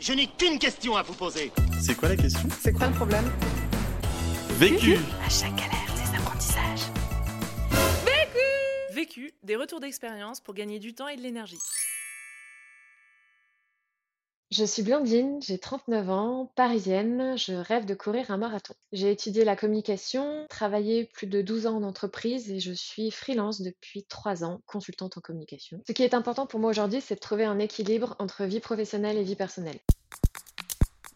Je n'ai qu'une question à vous poser. C'est quoi la question? C'est quoi le problème? Vécu À chaque galère, des apprentissages. Vécu, des retours d'expérience pour gagner du temps et de l'énergie. Je suis Blandine, j'ai 39 ans, parisienne, je rêve de courir un marathon. J'ai étudié la communication, travaillé plus de 12 ans en entreprise et je suis freelance depuis 3 ans, consultante en communication. Ce qui est important pour moi aujourd'hui, c'est de trouver un équilibre entre vie professionnelle et vie personnelle.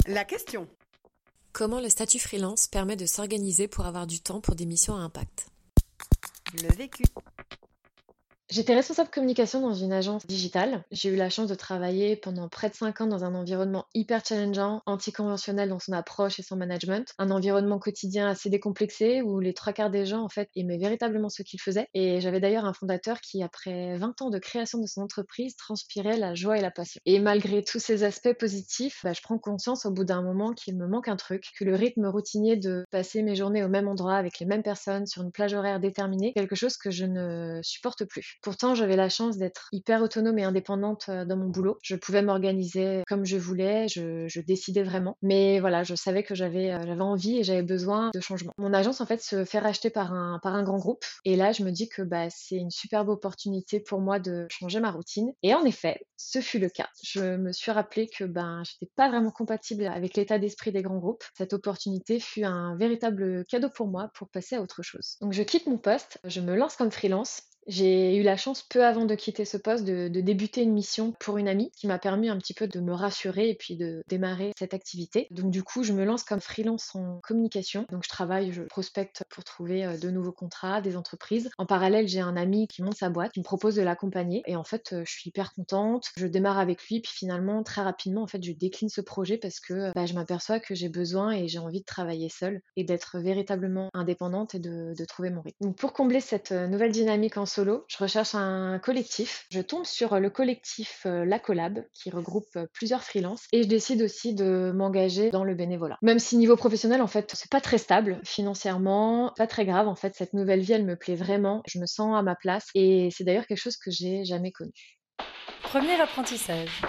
La question. Comment le statut freelance permet de s'organiser pour avoir du temps pour des missions à impact? Le vécu. J'étais responsable communication dans une agence digitale. J'ai eu la chance de travailler pendant près de 5 ans dans un environnement hyper challengeant, anticonventionnel dans son approche et son management. Un environnement quotidien assez décomplexé où les trois quarts des gens, en fait, aimaient véritablement ce qu'ils faisaient. Et j'avais d'ailleurs un fondateur qui, après 20 ans de création de son entreprise, transpirait la joie et la passion. Et malgré tous ces aspects positifs, bah, je prends conscience au bout d'un moment qu'il me manque un truc, que le rythme routinier de passer mes journées au même endroit avec les mêmes personnes sur une plage horaire déterminée, quelque chose que je ne supporte plus. Pourtant, j'avais la chance d'être hyper autonome et indépendante euh, dans mon boulot. Je pouvais m'organiser comme je voulais, je, décidais vraiment. Mais voilà, je savais que j'avais euh, j'avais envie et j'avais besoin de changement. Mon agence en fait se fait racheter par un par un grand groupe et là, je me dis que bah c'est une superbe opportunité pour moi de changer ma routine. Et en effet, ce fut le cas. Je me suis rappelé que ben j'étais pas vraiment compatible avec l'état d'esprit des grands groupes. Cette opportunité fut un véritable cadeau pour moi pour passer à autre chose. Donc je quitte mon poste, je me lance comme freelance j'ai eu la chance, peu avant de quitter ce poste, de, débuter une mission pour une amie qui m'a permis un petit peu de me rassurer et puis de démarrer cette activité. Donc du coup, je me lance comme freelance en communication. Donc je travaille, je prospecte pour trouver euh, de nouveaux contrats, des entreprises. En parallèle, j'ai un ami qui monte sa boîte, qui me propose de l'accompagner. Et en fait, euh, je suis hyper contente. Je démarre avec lui, puis finalement, très rapidement, en fait, je décline ce projet parce que bah, je m'aperçois que j'ai besoin et j'ai envie de travailler seule et d'être véritablement indépendante et de, trouver mon rythme. Donc pour combler cette euh, nouvelle dynamique en solo, je recherche un collectif. Je tombe sur le collectif euh, La Collab qui regroupe euh, plusieurs freelances et je décide aussi de m'engager dans le bénévolat. Même si niveau professionnel en fait, c'est pas très stable financièrement, pas très grave en fait, cette nouvelle vie elle me plaît vraiment, je me sens à ma place et c'est d'ailleurs quelque chose que j'ai jamais connu. Premier apprentissage.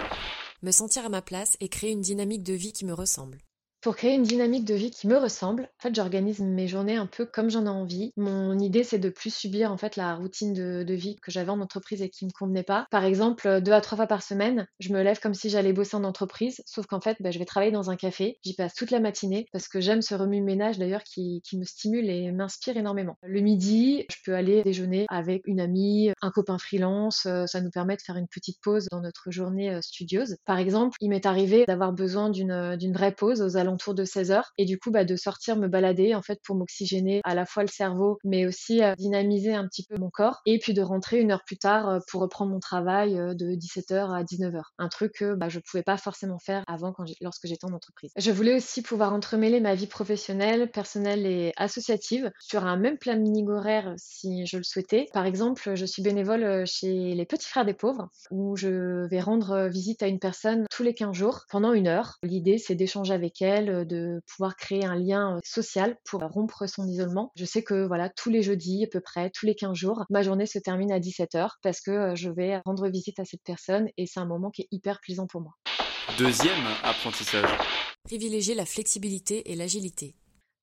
Me sentir à ma place et créer une dynamique de vie qui me ressemble. Pour créer une dynamique de vie qui me ressemble, en fait, j'organise mes journées un peu comme j'en ai envie. Mon idée, c'est de plus subir en fait la routine de, vie que j'avais en entreprise et qui me convenait pas. Par exemple, deux à trois fois par semaine, je me lève comme si j'allais bosser en entreprise, sauf qu'en fait, bah, je vais travailler dans un café. J'y passe toute la matinée parce que j'aime ce remue-ménage d'ailleurs qui, qui me stimule et m'inspire énormément. Le midi, je peux aller déjeuner avec une amie, un copain freelance. euh, Ça nous permet de faire une petite pause dans notre journée euh, studieuse. Par exemple, il m'est arrivé d'avoir besoin d'une vraie pause aux alentours de 16 heures. Et du coup bah, de sortir me balader en fait pour m'oxygéner à la fois le cerveau mais aussi euh, dynamiser un petit peu mon corps et puis de rentrer une heure plus tard euh, pour reprendre mon travail euh, de 17h à 19h un truc que bah, je pouvais pas forcément faire avant quand lorsque j'étais en entreprise. Je voulais aussi pouvoir entremêler ma vie professionnelle personnelle et associative sur un même planning horaire si je le souhaitais. Par exemple je suis bénévole chez les petits frères des pauvres où je vais rendre visite à une personne tous les 15 jours pendant une heure. L'idée, c'est d'échanger avec elle, euh, de pouvoir créer un lien euh, social pour rompre son isolement. Je sais que voilà, tous les jeudis, à peu près, tous les 15 jours, ma journée se termine à 17h parce que euh, je vais rendre visite à cette personne et c'est un moment qui est hyper plaisant pour moi. Deuxième apprentissage. Privilégier la flexibilité et l'agilité.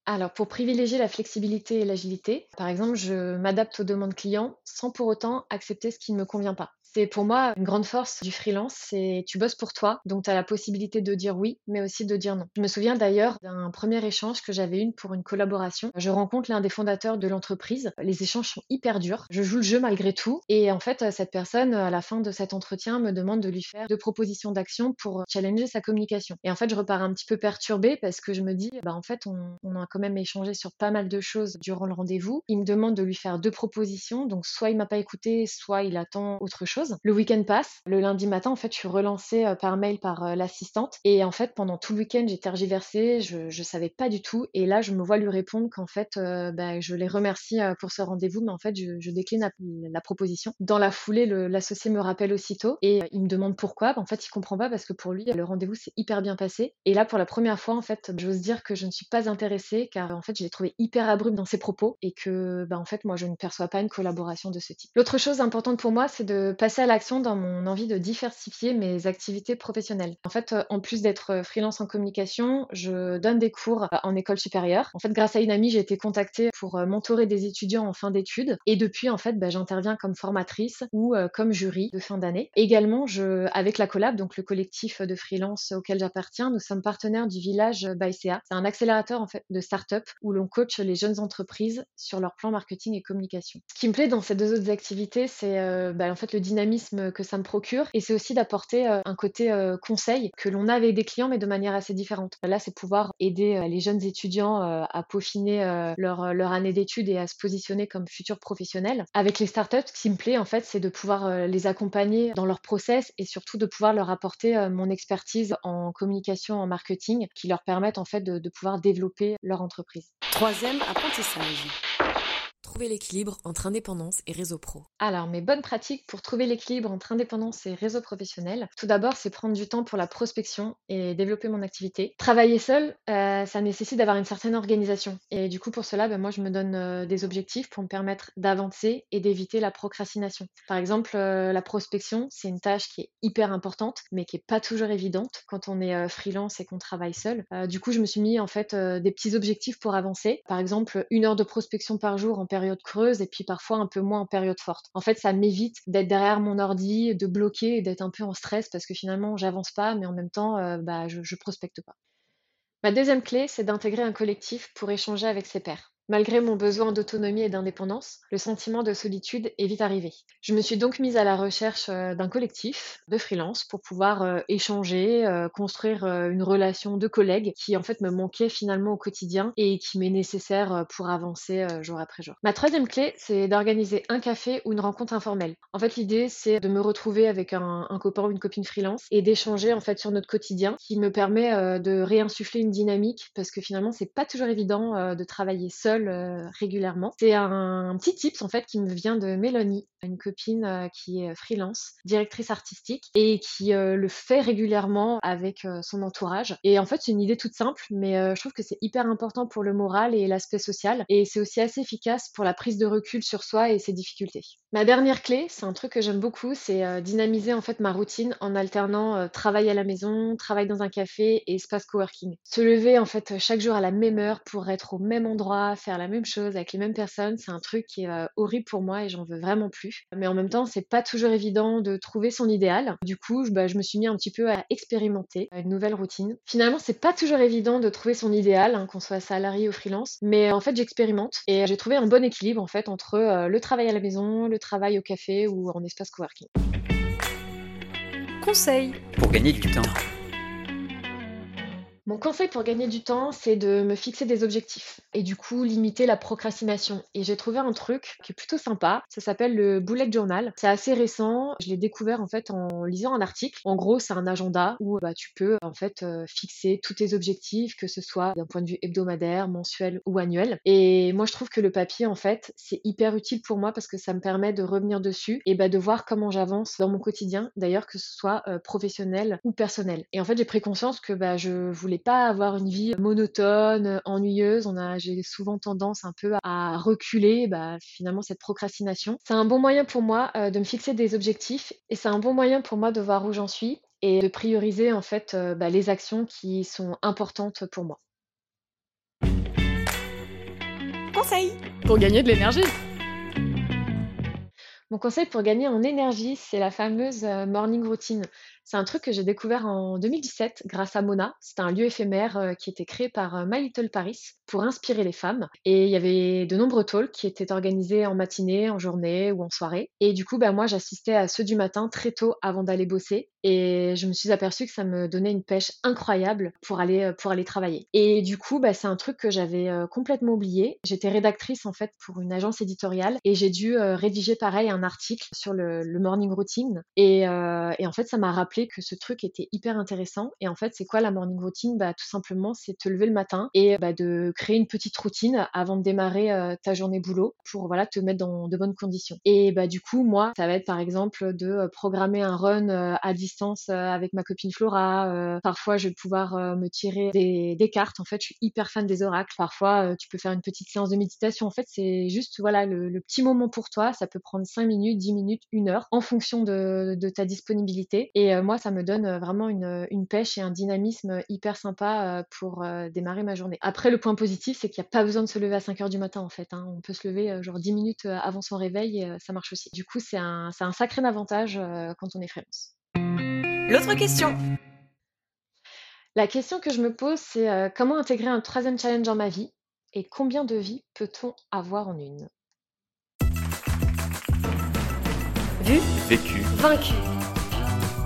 Alors, pour privilégier la flexibilité et l'agilité, par exemple, je m'adapte aux demandes clients sans pour autant accepter ce qui ne me convient pas. C'est pour moi une grande force du freelance, c'est tu bosses pour toi, donc tu as la possibilité de dire oui, mais aussi de dire non. Je me souviens d'ailleurs d'un premier échange que j'avais eu pour une collaboration. Je rencontre l'un des fondateurs de l'entreprise. Les échanges sont hyper durs. Je joue le jeu malgré tout. Et en fait, cette personne, à la fin de cet entretien, me demande de lui faire deux propositions d'action pour challenger sa communication. Et en fait, je repars un petit peu perturbée parce que je me dis, bah en fait, on, on a quand même échangé sur pas mal de choses durant le rendez-vous. Il me demande de lui faire deux propositions, donc soit il m'a pas écouté, soit il attend autre chose. Le week-end passe. Le lundi matin, en fait, je suis relancée euh, par mail par euh, l'assistante. Et en fait, pendant tout le week-end, j'ai tergiversé. Je, je savais pas du tout. Et là, je me vois lui répondre qu'en fait, euh, bah, je les remercie pour ce rendez-vous, mais en fait, je, décline la, proposition. Dans la foulée, l'associé me rappelle aussitôt et il me demande pourquoi. Bah, en fait, il comprend pas parce que pour lui, le rendez-vous s'est hyper bien passé. Et là, pour la première fois, en fait, j'ose dire que je ne suis pas intéressée car en fait, je l'ai trouvé hyper abrupt dans ses propos et que, bah, en fait, moi, je ne perçois pas une collaboration de ce type. L'autre chose importante pour moi, c'est de passer à l'action dans mon envie de diversifier mes activités professionnelles. En fait, en plus d'être freelance en communication, je donne des cours en école supérieure. En fait, grâce à une amie, j'ai été contactée pour mentorer des étudiants en fin d'études et depuis, en fait, bah, j'interviens comme formatrice ou comme jury de fin d'année. Également, avec la Collab, donc le collectif de freelance auquel j'appartiens, nous sommes partenaires du village ByCA. C'est un accélérateur en fait de start-up où l'on coach les jeunes entreprises sur leur plan marketing et communication. Ce qui me plaît dans ces deux autres activités, c'est euh, bah, en fait le dynamisme que ça me procure et c'est aussi d'apporter euh, un côté euh, conseil que l'on a avec des clients mais de manière assez différente. Là, c'est pouvoir aider les jeunes étudiants à peaufiner leur, année d'études et à se positionner comme futurs professionnels. Avec les startups, ce qui me plaît en fait, c'est de pouvoir les accompagner dans leur process et surtout de pouvoir leur apporter mon expertise en communication, en marketing, qui leur permettent en fait de pouvoir développer leur entreprise. Troisième apprentissage. Trouver l'équilibre entre indépendance et réseau pro. Alors, mes bonnes pratiques pour trouver l'équilibre entre indépendance et réseau professionnel, tout d'abord, c'est prendre du temps pour la prospection et développer mon activité. Travailler seul, euh, ça nécessite d'avoir une certaine organisation. Et du coup, pour cela, ben, moi, je me donne euh, des objectifs pour me permettre d'avancer et d'éviter la procrastination. Par exemple, euh, la prospection, c'est une tâche qui est hyper importante, mais qui est pas toujours évidente quand on est freelance et qu'on travaille seul. du coup, je me suis mis en fait des petits objectifs pour avancer. Par exemple, une heure de prospection par jour en période creuse et puis parfois un peu moins en période forte. En fait, ça m'évite d'être derrière mon ordi, de bloquer et d'être un peu en stress parce que finalement, j'avance pas, mais en même temps, euh, bah, je, je prospecte pas. Ma deuxième clé, c'est d'intégrer un collectif pour échanger avec ses pairs. Malgré mon besoin d'autonomie et d'indépendance, le sentiment de solitude est vite arrivé. Je me suis donc mise à la recherche euh, d'un collectif de freelance pour pouvoir euh, échanger, euh, construire une relation de collègues qui en fait me manquait finalement au quotidien et qui m'est nécessaire pour avancer jour après jour. Ma troisième clé, c'est d'organiser un café ou une rencontre informelle. En fait, l'idée, c'est de me retrouver avec un, un, copain ou une copine freelance et d'échanger en fait sur notre quotidien qui me permet de réinsuffler une dynamique parce que finalement, c'est pas toujours évident de travailler seul euh, régulièrement. C'est un, petit tips en fait qui me vient de Mélanie, une copine euh, qui est freelance, directrice artistique et qui euh, le fait régulièrement avec son entourage. Et en fait, c'est une idée toute simple, mais je trouve que c'est hyper important pour le moral et l'aspect social. Et c'est aussi assez efficace pour la prise de recul sur soi et ses difficultés. Ma dernière clé, c'est un truc que j'aime beaucoup, c'est dynamiser en fait ma routine en alternant travail à la maison, travail dans un café et espace coworking. Se lever en fait chaque jour à la même heure pour être au même endroit, faire la même chose avec les mêmes personnes, c'est un truc qui est euh, horrible pour moi et j'en veux vraiment plus. Mais en même temps, c'est pas toujours évident de trouver son idéal. Du coup, bah, je me suis mis un petit peu à expérimenter une nouvelle routine. Finalement, c'est pas toujours évident de trouver son idéal, hein, qu'on soit salarié ou freelance, mais en fait, j'expérimente et j'ai trouvé un bon équilibre en fait entre euh, le travail à la maison, le travail au café ou en espace coworking. Conseil pour gagner du temps. Mon conseil pour gagner du temps, c'est de me fixer des objectifs et du coup limiter la procrastination. Et j'ai trouvé un truc qui est plutôt sympa, ça s'appelle le bullet journal. C'est assez récent, je l'ai découvert en fait en lisant un article. En gros, c'est un agenda où bah, tu peux en fait euh, fixer tous tes objectifs, que ce soit d'un point de vue hebdomadaire, mensuel ou annuel. Et moi, je trouve que le papier en fait, c'est hyper utile pour moi parce que ça me permet de revenir dessus et bah, de voir comment j'avance dans mon quotidien, d'ailleurs que ce soit euh, professionnel ou personnel. Et en fait, j'ai pris conscience que bah, je voulais pas avoir une vie monotone, ennuyeuse. On a, j'ai souvent tendance un peu à reculer, bah, finalement, cette procrastination. C'est un bon moyen pour moi euh, de me fixer des objectifs et c'est un bon moyen pour moi de voir où j'en suis et de prioriser en fait euh, bah, les actions qui sont importantes pour moi. Conseil pour gagner de l'énergie. Mon conseil pour gagner en énergie, c'est la fameuse euh, morning routine. C'est un truc que j'ai découvert en 2017 grâce à Mona. C'était un lieu éphémère euh, qui était créé par euh, My Little Paris pour inspirer les femmes. Et il y avait de nombreux talks qui étaient organisés en matinée, en journée ou en soirée. Et du coup, bah, moi, j'assistais à ceux du matin très tôt avant d'aller bosser. Et je me suis aperçue que ça me donnait une pêche incroyable pour aller, euh, pour aller travailler. Et du coup, bah, c'est un truc que j'avais complètement oublié. J'étais rédactrice en fait pour une agence éditoriale et j'ai dû rédiger pareil un article sur le, morning routine. Et, et en fait, ça m'a rappelé que ce truc était hyper intéressant. Et en fait, c'est quoi la morning routine? Bah, tout simplement, c'est te lever le matin et bah, de créer une petite routine avant de démarrer euh, ta journée boulot pour voilà te mettre dans de bonnes conditions. Et bah du coup, moi, ça va être par exemple de euh, programmer un run euh, à distance avec ma copine Flora. parfois, je vais pouvoir me tirer des, cartes. En fait, je suis hyper fan des oracles. Parfois, tu peux faire une petite séance de méditation. En fait, c'est juste voilà le, petit moment pour toi. Ça peut prendre 5 minutes, 10 minutes, une heure en fonction de, de ta disponibilité. Et moi, ça me donne vraiment une, une pêche et un dynamisme hyper sympa pour démarrer ma journée. Après, le point positif, c'est qu'il n'y a pas besoin de se lever à 5 heures du matin en fait. Hein. On peut se lever genre 10 minutes avant son réveil et ça marche aussi. Du coup, c'est un, un sacré avantage quand on est freelance. L'autre question. La question que je me pose, c'est comment intégrer un troisième challenge dans ma vie et combien de vies peut-on avoir en une? Vu, vécu, vaincu.